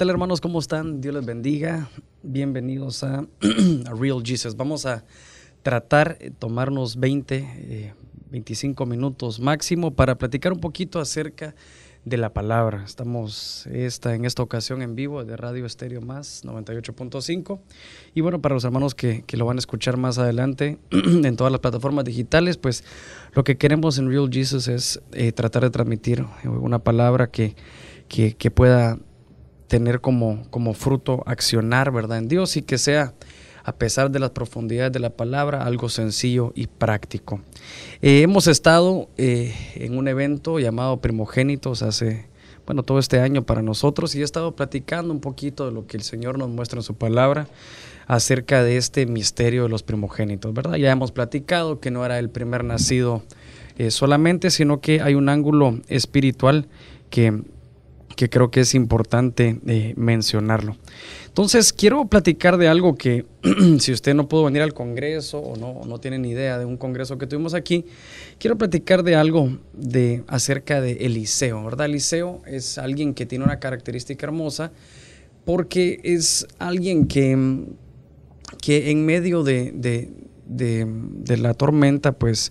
¿Qué tal hermanos? ¿Cómo están? Dios les bendiga. Bienvenidos a, Real Jesus. Vamos a tratar de tomarnos 20, 25 eh, minutos máximo para platicar un poquito acerca de la palabra. Estamos esta, en esta ocasión en vivo de Radio Estéreo Más 98.5. Y bueno, para los hermanos que, lo van a escuchar más adelante en todas las plataformas digitales, pues lo que queremos en Real Jesus es eh, tratar de transmitir una palabra que, que, que pueda tener como, como fruto accionar, ¿verdad? En Dios y que sea, a pesar de las profundidades de la palabra, algo sencillo y práctico. Eh, hemos estado eh, en un evento llamado Primogénitos hace, bueno, todo este año para nosotros y he estado platicando un poquito de lo que el Señor nos muestra en su palabra acerca de este misterio de los primogénitos, ¿verdad? Ya hemos platicado que no era el primer nacido eh, solamente, sino que hay un ángulo espiritual que que creo que es importante eh, mencionarlo. Entonces, quiero platicar de algo que, si usted no pudo venir al Congreso o no, no tiene ni idea de un Congreso que tuvimos aquí, quiero platicar de algo de, acerca de Eliseo, ¿verdad? Eliseo es alguien que tiene una característica hermosa porque es alguien que, que en medio de, de, de la tormenta, pues,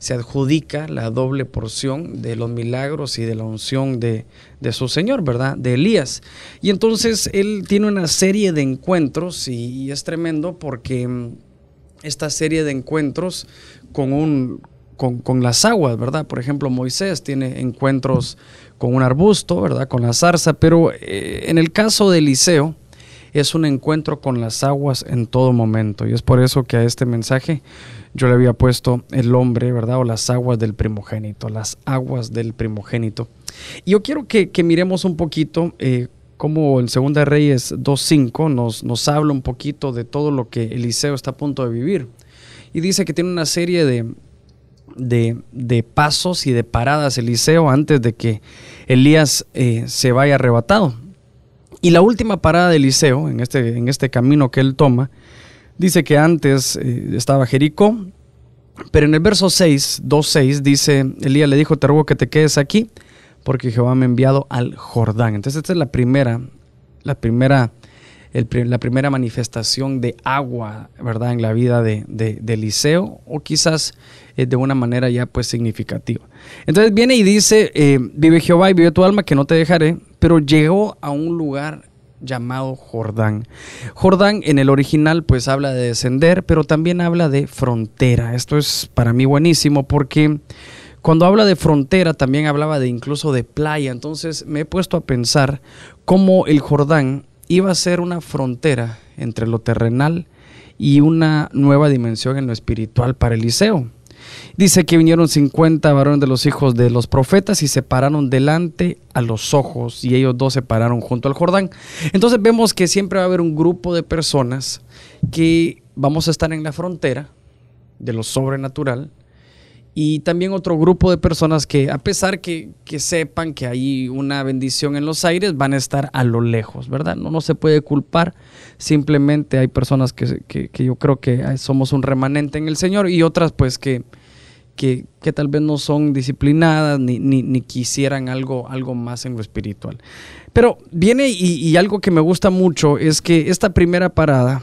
se adjudica la doble porción de los milagros y de la unción de, su Señor, ¿verdad? De Elías. Y entonces él tiene una serie de encuentros y, es tremendo porque mm, esta serie de encuentros con, un, con, las aguas, ¿verdad? Por ejemplo, Moisés tiene encuentros con un arbusto, ¿verdad? Con la zarza, pero eh, en el caso de Eliseo, es un encuentro con las aguas en todo momento. Y es por eso que a este mensaje yo le había puesto el hombre, ¿verdad? O las aguas del primogénito, las aguas del primogénito. Y yo quiero que, miremos un poquito eh, cómo en Segunda Reyes 2.5 nos, nos habla un poquito de todo lo que Eliseo está a punto de vivir. Y dice que tiene una serie de, de, pasos y de paradas Eliseo antes de que Elías eh, se vaya arrebatado. Y la última parada de Eliseo, en este, en este camino que él toma, dice que antes eh, estaba Jericó, pero en el verso 6, 2.6, dice, Elías le dijo, te ruego que te quedes aquí, porque Jehová me ha enviado al Jordán. Entonces esta es la primera, la primera, la primera manifestación de agua, ¿verdad? En la vida de, Eliseo, o quizás eh, de una manera ya pues significativa. Entonces viene y dice, eh, vive Jehová y vive tu alma, que no te dejaré, pero llegó a un lugar llamado Jordán. Jordán en el original pues habla de descender, pero también habla de frontera. Esto es para mí buenísimo porque cuando habla de frontera también hablaba de incluso de playa. Entonces me he puesto a pensar cómo el Jordán iba a ser una frontera entre lo terrenal y una nueva dimensión en lo espiritual para Eliseo. Dice que vinieron 50 varones de los hijos de los profetas y se pararon delante a los ojos y ellos dos se pararon junto al Jordán. Entonces vemos que siempre va a haber un grupo de personas que vamos a estar en la frontera de lo sobrenatural y también otro grupo de personas que a pesar que, sepan que hay una bendición en los aires, van a estar a lo lejos, ¿verdad? No, no se puede culpar, simplemente hay personas que, que yo creo que somos un remanente en el Señor y otras pues que que, tal vez no son disciplinadas ni, ni, quisieran algo, algo más en lo espiritual. Pero viene y, algo que me gusta mucho es que esta primera parada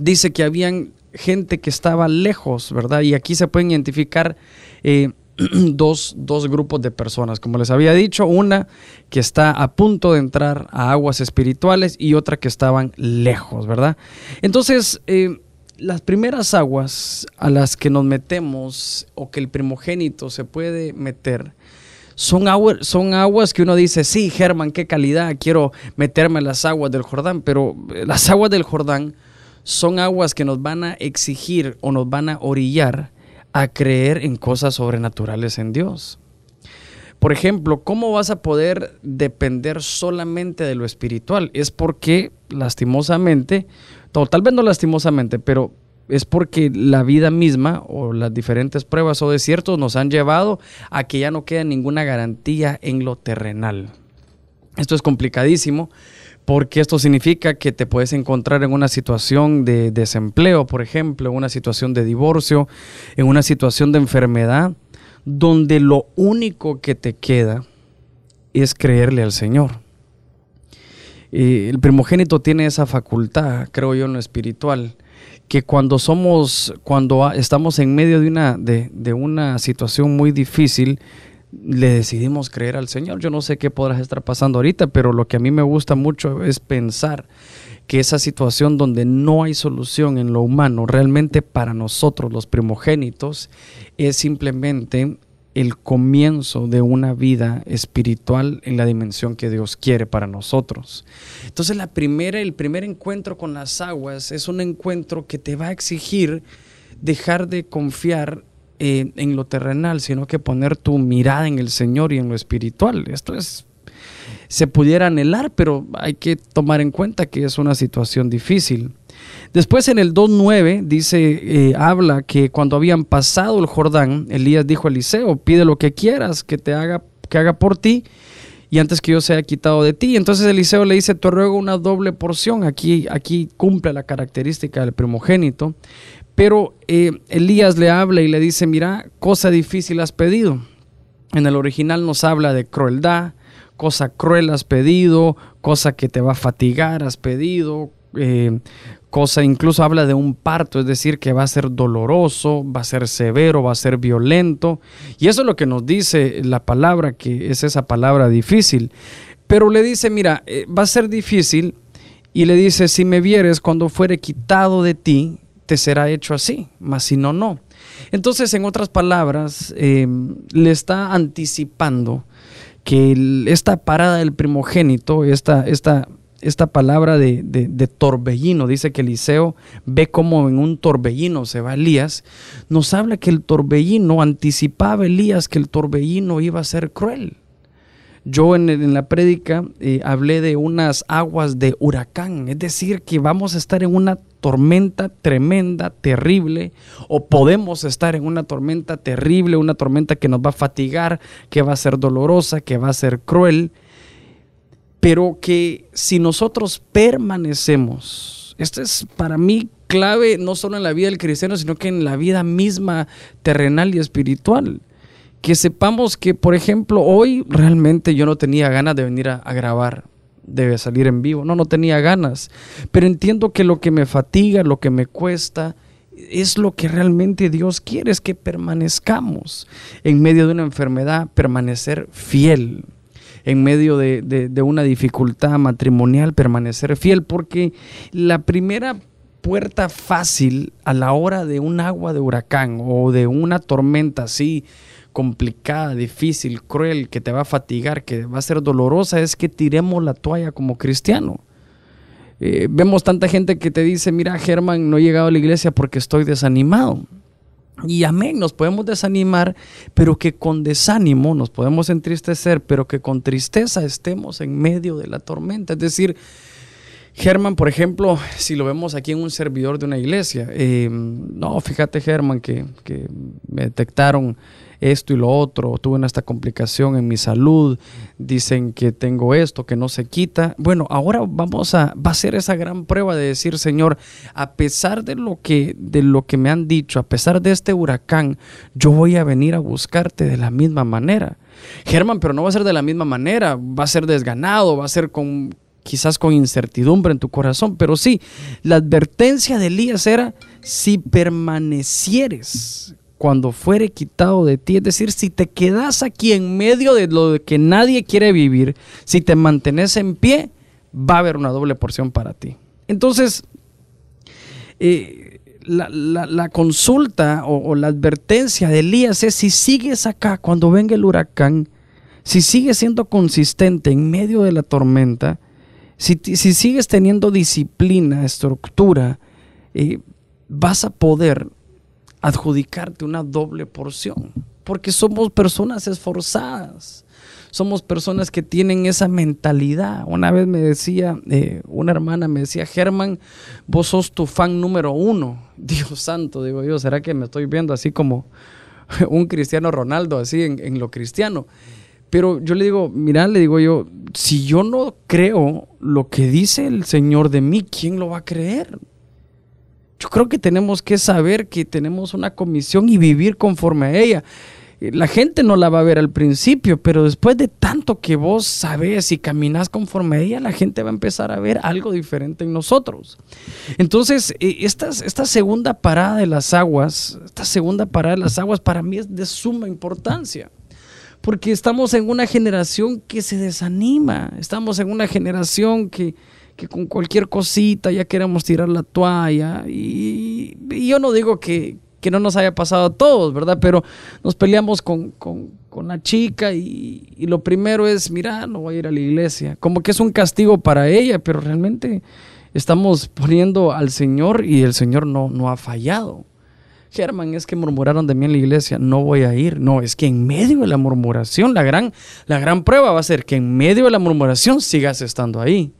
dice que habían gente que estaba lejos, ¿verdad? Y aquí se pueden identificar eh, dos, dos, grupos de personas, como les había dicho, una que está a punto de entrar a aguas espirituales y otra que estaban lejos, ¿verdad? Entonces, eh, las primeras aguas a las que nos metemos o que el primogénito se puede meter son, son aguas que uno dice, sí, Germán, qué calidad, quiero meterme en las aguas del Jordán, pero eh, las aguas del Jordán son aguas que nos van a exigir o nos van a orillar a creer en cosas sobrenaturales en Dios. Por ejemplo, ¿cómo vas a poder depender solamente de lo espiritual? Es porque, lastimosamente, tal vez no lastimosamente, pero es porque la vida misma o las diferentes pruebas o desiertos nos han llevado a que ya no queda ninguna garantía en lo terrenal. Esto es complicadísimo porque esto significa que te puedes encontrar en una situación de desempleo, por ejemplo, en una situación de divorcio, en una situación de enfermedad, donde lo único que te queda es creerle al Señor. El primogénito tiene esa facultad, creo yo, en lo espiritual, que cuando somos, cuando estamos en medio de una, de, de una situación muy difícil, le decidimos creer al Señor. Yo no sé qué podrás estar pasando ahorita, pero lo que a mí me gusta mucho es pensar que esa situación donde no hay solución en lo humano, realmente para nosotros los primogénitos, es simplemente el comienzo de una vida espiritual en la dimensión que Dios quiere para nosotros. Entonces la primera, el primer encuentro con las aguas es un encuentro que te va a exigir dejar de confiar eh, en lo terrenal, sino que poner tu mirada en el Señor y en lo espiritual. Esto es, se pudiera anhelar, pero hay que tomar en cuenta que es una situación difícil. Después en el 2.9 dice, eh, habla que cuando habían pasado el Jordán, Elías dijo a Eliseo, pide lo que quieras que te haga, que haga por ti y antes que yo sea quitado de ti. Entonces Eliseo le dice, te ruego una doble porción. Aquí, aquí cumple la característica del primogénito. Pero eh, Elías le habla y le dice, mira, cosa difícil has pedido. En el original nos habla de crueldad, cosa cruel has pedido, cosa que te va a fatigar has pedido, eh, cosa incluso habla de un parto, es decir, que va a ser doloroso, va a ser severo, va a ser violento. Y eso es lo que nos dice la palabra, que es esa palabra difícil. Pero le dice, mira, eh, va a ser difícil. Y le dice, si me vieres cuando fuere quitado de ti, te será hecho así, mas si no, no. Entonces, en otras palabras, em, le está anticipando que esta parada del primogénito, esta, esta, esta palabra de, de, torbellino, dice que Eliseo ve como en un torbellino se va Elías, nos habla que el torbellino anticipaba Elías que el torbellino iba a ser cruel. Yo en, la prédica eh, hablé de unas aguas de huracán, es decir, que vamos a estar en una tormenta tremenda, terrible, o podemos estar en una tormenta terrible, una tormenta que nos va a fatigar, que va a ser dolorosa, que va a ser cruel, pero que si nosotros permanecemos, esto es para mí clave no solo en la vida del cristiano, sino que en la vida misma terrenal y espiritual. Que sepamos que, por ejemplo, hoy realmente yo no tenía ganas de venir a, grabar, de salir en vivo, no, no tenía ganas, pero entiendo que lo que me fatiga, lo que me cuesta, es lo que realmente Dios quiere, es que permanezcamos en medio de una enfermedad, permanecer fiel, en medio de, de una dificultad matrimonial, permanecer fiel, porque la primera puerta fácil a la hora de un agua de huracán o de una tormenta así, complicada, difícil, cruel, que te va a fatigar, que va a ser dolorosa, es que tiremos la toalla como cristiano. Eh, vemos tanta gente que te dice, mira, Germán, no he llegado a la iglesia porque estoy desanimado. Y amén, nos podemos desanimar, pero que con desánimo nos podemos entristecer, pero que con tristeza estemos en medio de la tormenta. Es decir, Germán, por ejemplo, si lo vemos aquí en un servidor de una iglesia, eh, no, fíjate Germán que, que me detectaron esto y lo otro, tuve esta complicación en mi salud, dicen que tengo esto, que no se quita. Bueno, ahora vamos a, va a ser esa gran prueba de decir, Señor, a pesar de lo que, de lo que me han dicho, a pesar de este huracán, yo voy a venir a buscarte de la misma manera. Germán, pero no va a ser de la misma manera, va a ser desganado, va a ser con quizás con incertidumbre en tu corazón, pero sí, la advertencia de Elías era, si permanecieres cuando fuere quitado de ti. Es decir, si te quedas aquí en medio de lo que nadie quiere vivir, si te mantienes en pie, va a haber una doble porción para ti. Entonces, eh, la, consulta o, la advertencia de Elías es si sigues acá cuando venga el huracán, si sigues siendo consistente en medio de la tormenta, si, si sigues teniendo disciplina, estructura, eh, vas a poder adjudicarte una doble porción, porque somos personas esforzadas, somos personas que tienen esa mentalidad. Una vez me decía, eh, una hermana me decía, Germán, vos sos tu fan número uno. Dios santo, digo yo, ¿será que me estoy viendo así como un cristiano Ronaldo, así en, en lo cristiano? Pero yo le digo, mira, le digo yo, si yo no creo lo que dice el Señor de mí, ¿quién lo va a creer? Yo creo que tenemos que saber que tenemos una comisión y vivir conforme a ella. la gente no la va a ver al principio, pero después de tanto que vos sabes y caminas conforme a ella, la gente va a empezar a ver algo diferente en nosotros. Entonces, eh, esta, esta segunda parada de las aguas, esta segunda parada de las aguas para mí es de suma importancia. Porque estamos en una generación que se desanima, estamos en una generación que, con cualquier cosita ya queremos tirar la toalla. y yo no digo que, que no nos haya pasado a todos, ¿verdad? Pero nos peleamos con, la chica y, lo primero es, mira, no voy a ir a la iglesia. Como que es un castigo para ella, pero realmente estamos poniendo al Señor y el Señor no, no ha fallado. Germán, es que murmuraron de mí en la iglesia, no voy a ir. No, es que en medio de la murmuración, la gran, la gran prueba va a ser que en medio de la murmuración sigas estando ahí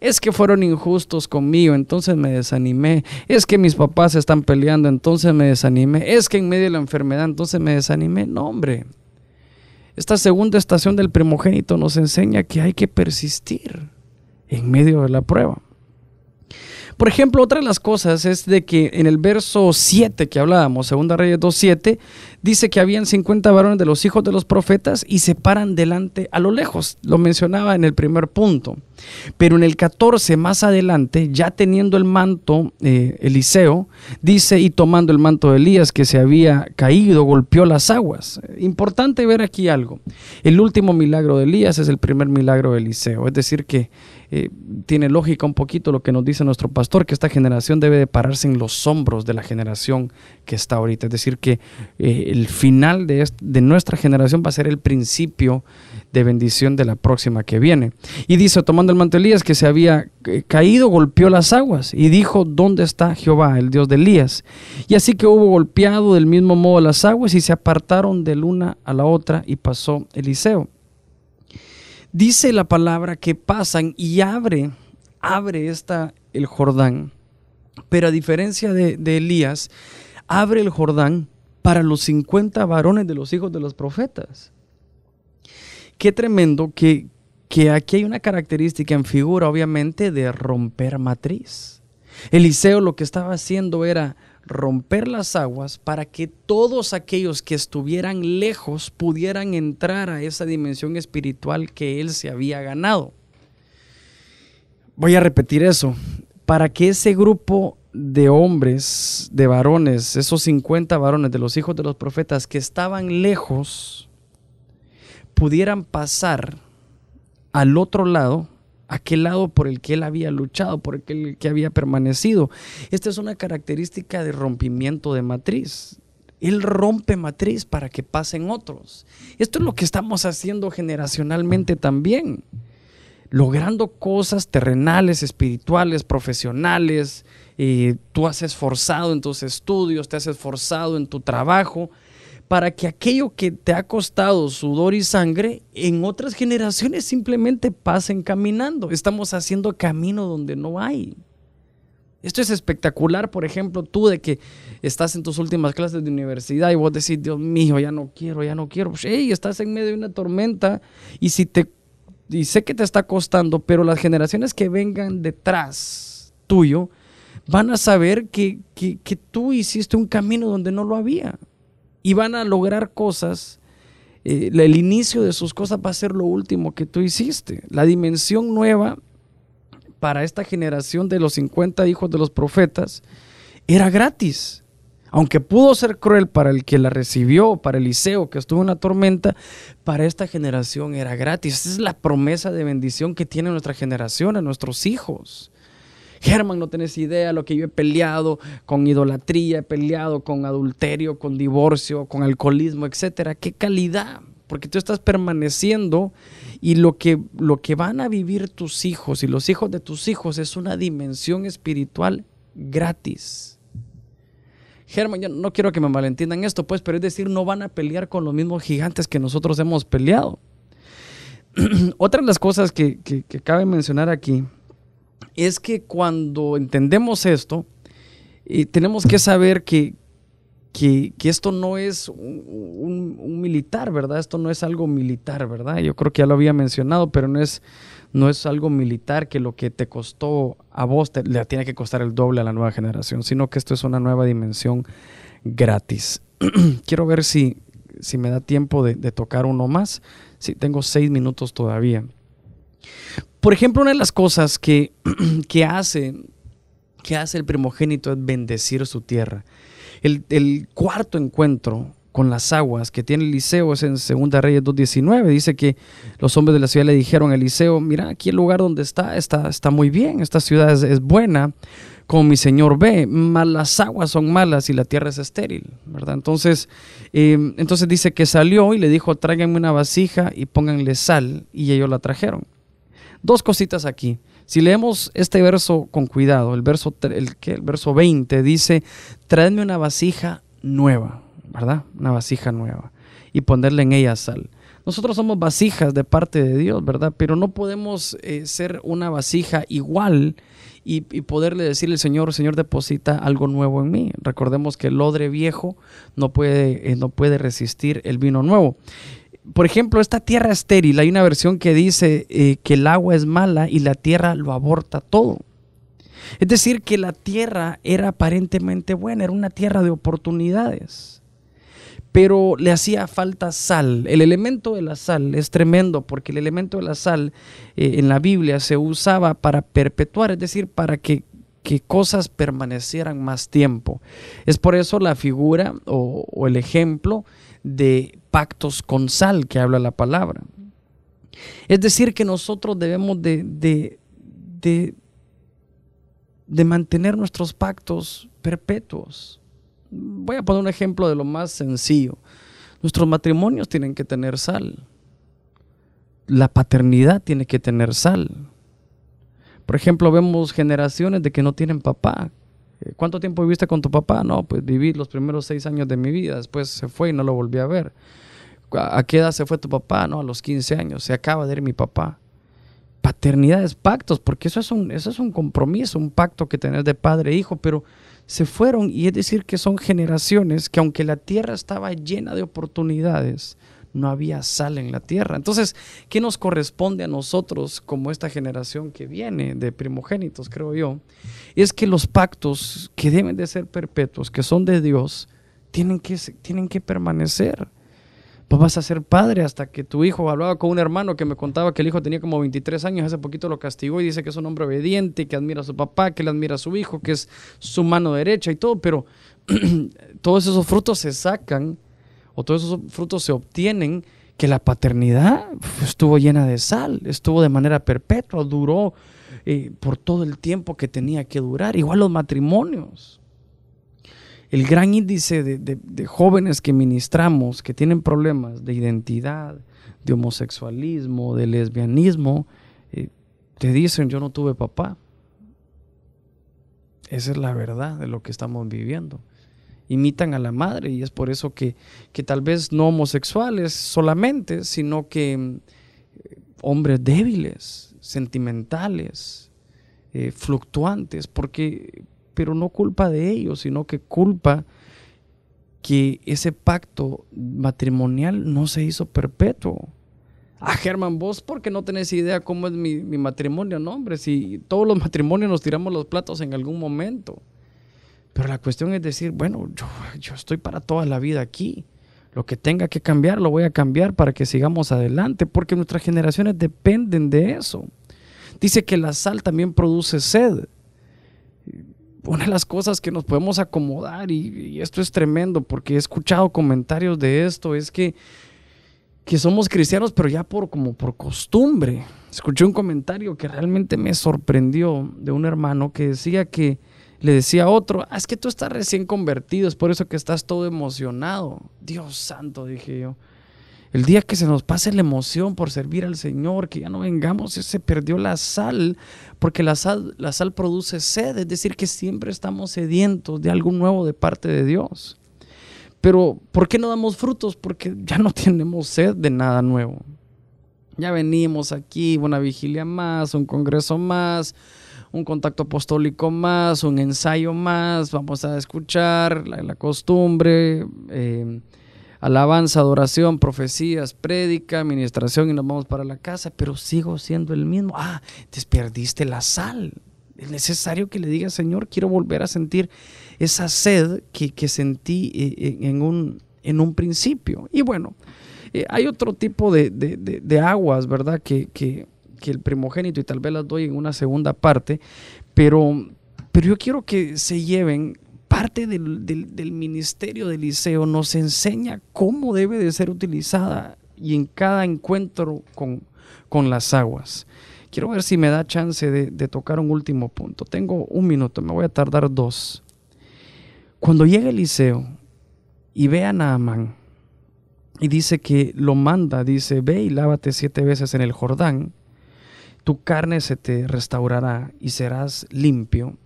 es que fueron injustos conmigo, entonces me desanimé, es que mis papás están peleando, entonces me desanimé, es que en medio de la enfermedad, entonces me desanimé. No, hombre. Esta segunda estación del primogénito nos enseña que hay que persistir en medio de la prueba. Por ejemplo, otra de las cosas es de que en el verso 7 que hablábamos, Segunda Reyes 2.7, dice que habían 50 varones de los hijos de los profetas y se paran delante a lo lejos. Lo mencionaba en el primer punto. Pero en el 14, más adelante, ya teniendo el manto eh, Eliseo, dice, y tomando el manto de Elías que se había caído, golpeó las aguas. Importante ver aquí algo. El último milagro de Elías es el primer milagro de Eliseo. Es decir, que eh, tiene lógica un poquito lo que nos dice nuestro pastor, que esta generación debe de pararse en los hombros de la generación que está ahorita. Es decir, que eh, el final de, de nuestra generación va a ser el principio de bendición de la próxima que viene. Y dice, tomando el manto Elías que se había eh, caído, golpeó las aguas y dijo, ¿dónde está Jehová, el Dios de Elías? Y así que hubo golpeado del mismo modo las aguas y se apartaron de una a la otra y pasó Eliseo dice la palabra que pasan y abre, abre esta, el Jordán. Pero a diferencia de, Elías, abre el Jordán para los 50 varones de los hijos de los profetas. Qué tremendo que, que aquí hay una característica en figura, obviamente, de romper matriz. Eliseo lo que estaba haciendo era romper las aguas para que todos aquellos que estuvieran lejos pudieran entrar a esa dimensión espiritual que él se había ganado. Voy a repetir eso, para que ese grupo de hombres, de varones, esos 50 varones de los hijos de los profetas que estaban lejos, pudieran pasar al otro lado aquel lado por el que él había luchado, por el que había permanecido. Esta es una característica de rompimiento de matriz. Él rompe matriz para que pasen otros. Esto es lo que estamos haciendo generacionalmente también. Logrando cosas terrenales, espirituales, profesionales. Eh, tú has esforzado en tus estudios, te has esforzado en tu trabajo para que aquello que te ha costado sudor y sangre en otras generaciones simplemente pasen caminando. Estamos haciendo camino donde no hay. Esto es espectacular, por ejemplo, tú de que estás en tus últimas clases de universidad y vos decís, Dios mío, ya no quiero, ya no quiero. Pues, hey, estás en medio de una tormenta y si te y sé que te está costando, pero las generaciones que vengan detrás tuyo van a saber que, que, que tú hiciste un camino donde no lo había y van a lograr cosas. Eh, el inicio de sus cosas va a ser lo último que tú hiciste. La dimensión nueva para esta generación de los 50 hijos de los profetas era gratis. Aunque pudo ser cruel para el que la recibió, para Eliseo que estuvo en la tormenta, para esta generación era gratis. Esa es la promesa de bendición que tiene nuestra generación a nuestros hijos. Germán, no tenés idea lo que yo he peleado con idolatría, he peleado con adulterio, con divorcio, con alcoholismo, etcétera. Qué calidad, porque tú estás permaneciendo y lo que, lo que van a vivir tus hijos y los hijos de tus hijos es una dimensión espiritual gratis. Germán, yo no quiero que me malentiendan esto, pues, pero es decir, no van a pelear con los mismos gigantes que nosotros hemos peleado. Otra de las cosas que, que cabe mencionar aquí es que cuando entendemos esto, eh, tenemos que saber que, que, esto no es un, militar, ¿verdad? Esto no es algo militar, ¿verdad? Yo creo que ya lo había mencionado, pero no es, no es algo militar que lo que te costó a vos le tiene que costar el doble a la nueva generación, sino que esto es una nueva dimensión gratis. Quiero ver si, si me da tiempo de, tocar uno más. Sí, tengo seis minutos todavía. Por ejemplo, una de las cosas que, hace, que hace el primogénito es bendecir su tierra. El, el cuarto encuentro con las aguas que tiene Eliseo es en Segunda Reyes 2.19. Dice que los hombres de la ciudad le dijeron a Eliseo, mira, aquí el lugar donde está está, está muy bien, esta ciudad es, buena, como mi señor ve, mas las aguas son malas y la tierra es estéril, ¿verdad? Entonces, em, entonces dice que salió y le dijo, tráiganme una vasija y pónganle sal, y ellos la trajeron. Dos cositas aquí. Si leemos este verso con cuidado, el verso, el, el verso 20 dice, tráeme una vasija nueva. ¿verdad? Una vasija nueva y ponerle en ella sal. Nosotros somos vasijas de parte de Dios, ¿verdad? Pero no podemos eh, ser una vasija igual y, poderle decirle Señor, Señor, deposita algo nuevo en mí. Recordemos que el odre viejo no puede, eh, no puede resistir el vino nuevo. Por ejemplo, esta tierra estéril, hay una versión que dice eh, que el agua es mala y la tierra lo aborta todo. Es decir, que la tierra era aparentemente buena, era una tierra de oportunidades pero le hacía falta sal. El elemento de la sal es tremendo porque el elemento de la sal eh, en la Biblia se usaba para perpetuar, es decir, para que, cosas permanecieran más tiempo. Es por eso la figura o, el ejemplo de pactos con sal que habla la palabra. Es decir, que nosotros debemos de, de, de, mantener nuestros pactos perpetuos voy a poner un ejemplo de lo más sencillo. Nuestros matrimonios tienen que tener sal. La paternidad tiene que tener sal. Por ejemplo, vemos generaciones de que no tienen papá. Eh, ¿Cuánto tiempo viviste con tu papá? No, pues viví los primeros seis años de mi vida. Después se fue y no lo volví a ver. ¿A qué edad se fue tu papá? No, a los 15 años. Se acaba de ir mi papá. Paternidades, pactos, porque eso es un, eso es un compromiso, un pacto que tenés de padre e hijo, pero se fueron y es decir que son generaciones que aunque la tierra estaba llena de oportunidades, no había sal en la tierra. Entonces, ¿qué nos corresponde a nosotros como esta generación que viene de primogénitos, creo yo? Es que los pactos que deben de ser perpetuos, que son de Dios, tienen que, tienen que permanecer vas a ser padre hasta que tu hijo hablaba con un hermano que me contaba que el hijo tenía como 23 años, hace poquito lo castigó y dice que es un hombre obediente, que admira a su papá, que le admira a su hijo, que es su mano derecha y todo, pero todos esos frutos se sacan o todos esos frutos se obtienen que la paternidad estuvo llena de sal, estuvo de manera perpetua, duró eh, por todo el tiempo que tenía que durar, igual los matrimonios el gran índice de, jóvenes que ministramos que tienen problemas de identidad, de homosexualismo, de lesbianismo, eh, te dicen yo no tuve papá. Esa es la verdad de lo que estamos viviendo. Imitan a la madre y es por eso que, que tal vez no homosexuales solamente, sino que eh, hombres débiles, sentimentales, eh, fluctuantes, porque pero no culpa de ellos, sino que culpa que ese pacto matrimonial no se hizo perpetuo. Ah, Germán, vos porque no tenés idea cómo es mi, matrimonio, no, hombre, si todos los matrimonios nos tiramos los platos en algún momento. Pero la cuestión es decir, bueno, yo, yo estoy para toda la vida aquí. Lo que tenga que cambiar, lo voy a cambiar para que sigamos adelante, porque nuestras generaciones dependen de eso. Dice que la sal también produce sed una de las cosas que nos podemos acomodar, y, esto es tremendo porque he escuchado comentarios de esto, es que, que somos cristianos, pero ya por, como por costumbre. Escuché un comentario que realmente me sorprendió de un hermano que decía que le decía a otro, ah, es que tú estás recién convertido, es por eso que estás todo emocionado. Dios santo, dije yo. El día que se nos pase la emoción por servir al Señor, que ya no vengamos, se perdió la sal, porque la sal, la sal produce sed, es decir, que siempre estamos sedientos de algo nuevo de parte de Dios. Pero, ¿por qué no damos frutos? Porque ya no tenemos sed de nada nuevo. Ya venimos aquí, una vigilia más, un congreso más, un contacto apostólico más, un ensayo más, vamos a escuchar la, costumbre. Eh, alabanza, adoración, profecías, prédica, administración y nos vamos para la casa, pero sigo siendo el mismo. Ah, desperdiste la sal. Es necesario que le diga, Señor, quiero volver a sentir esa sed que, sentí eh, en un, en un principio. Y bueno, eh, hay otro tipo de, aguas, ¿verdad? Que, que, el primogénito, y tal vez las doy en una segunda parte, pero, pero yo quiero que se lleven parte del, del, ministerio de Eliseo, nos enseña cómo debe de ser utilizada y en cada encuentro con, con las aguas. Quiero ver si me da chance de, de, tocar un último punto. Tengo un minuto, me voy a tardar dos. Cuando llega Eliseo y ve a Naamán y dice que lo manda, dice, ve y lávate siete veces en el Jordán, tu carne se te restaurará y serás limpio.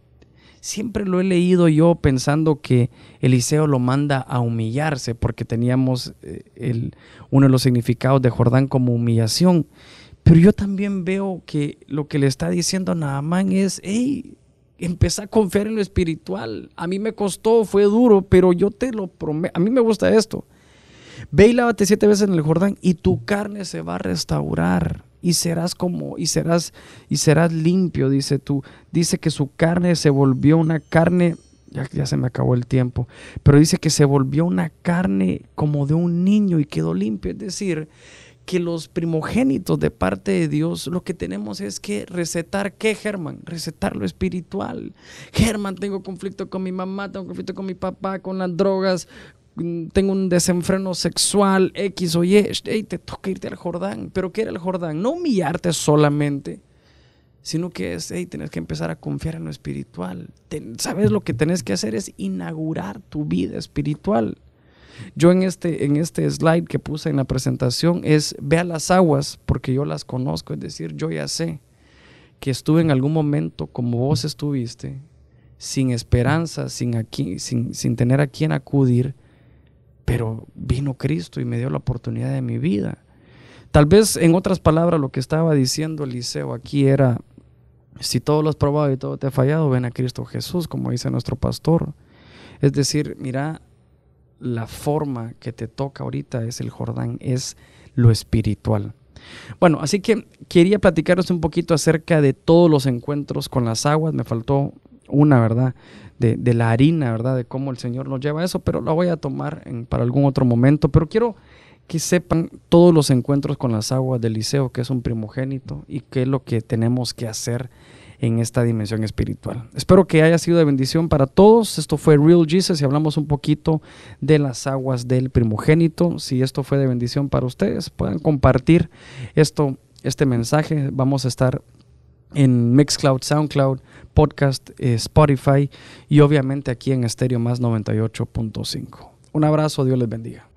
Siempre lo he leído yo pensando que Eliseo lo manda a humillarse porque teníamos eh, el, uno de los significados de Jordán como humillación. Pero yo también veo que lo que le está diciendo a Naamán es, hey, empezá a confiar en lo espiritual. A mí me costó, fue duro, pero yo te lo prometo. A mí me gusta esto. Ve y lávate siete veces en el Jordán y tu carne se va a restaurar y serás como y serás y serás limpio, dice tú. Dice que su carne se volvió una carne ya, ya, se me acabó el tiempo, pero dice que se volvió una carne como de un niño y quedó limpio, es decir, que los primogénitos de parte de Dios, lo que tenemos es que recetar, ¿qué, Germán? Recetar lo espiritual. Germán, tengo conflicto con mi mamá, tengo conflicto con mi papá, con las drogas, tengo un desenfreno sexual, X o Y. Hey, te toca irte al Jordán. ¿Pero qué era el Jordán? No humillarte solamente, sino que es, hey, tienes que empezar a confiar en lo espiritual. ¿Sabes lo que tenés que hacer? Es inaugurar tu vida espiritual. Yo en este, en este slide que puse en la presentación es, vea las aguas porque yo las conozco, es decir, yo ya sé que estuve en algún momento como vos estuviste, sin esperanza, sin, aquí, sin, sin tener a quien acudir, pero vino Cristo y me dio la oportunidad de mi vida. Tal vez en otras palabras lo que estaba diciendo Eliseo aquí era, si todo lo has probado y todo te ha fallado, ven a Cristo Jesús, como dice nuestro pastor. Es decir, mira, la forma que te toca ahorita es el Jordán, es lo espiritual. Bueno, así que quería platicaros un poquito acerca de todos los encuentros con las aguas. Me faltó una, ¿verdad? De, la harina, ¿verdad? De cómo el Señor nos lleva a eso, pero la voy a tomar para algún otro momento. Pero quiero que sepan todos los encuentros con las aguas del liceo, que es un primogénito y qué es lo que tenemos que hacer en esta dimensión espiritual. Espero que haya sido de bendición para todos. Esto fue Real Jesus y hablamos un poquito de las aguas del primogénito. Si esto fue de bendición para ustedes, puedan compartir esto, este mensaje. Vamos a estar en Mixcloud, SoundCloud, Podcast, eh, Spotify y obviamente aquí en Estéreo Más 98.5. Un abrazo, Dios les bendiga.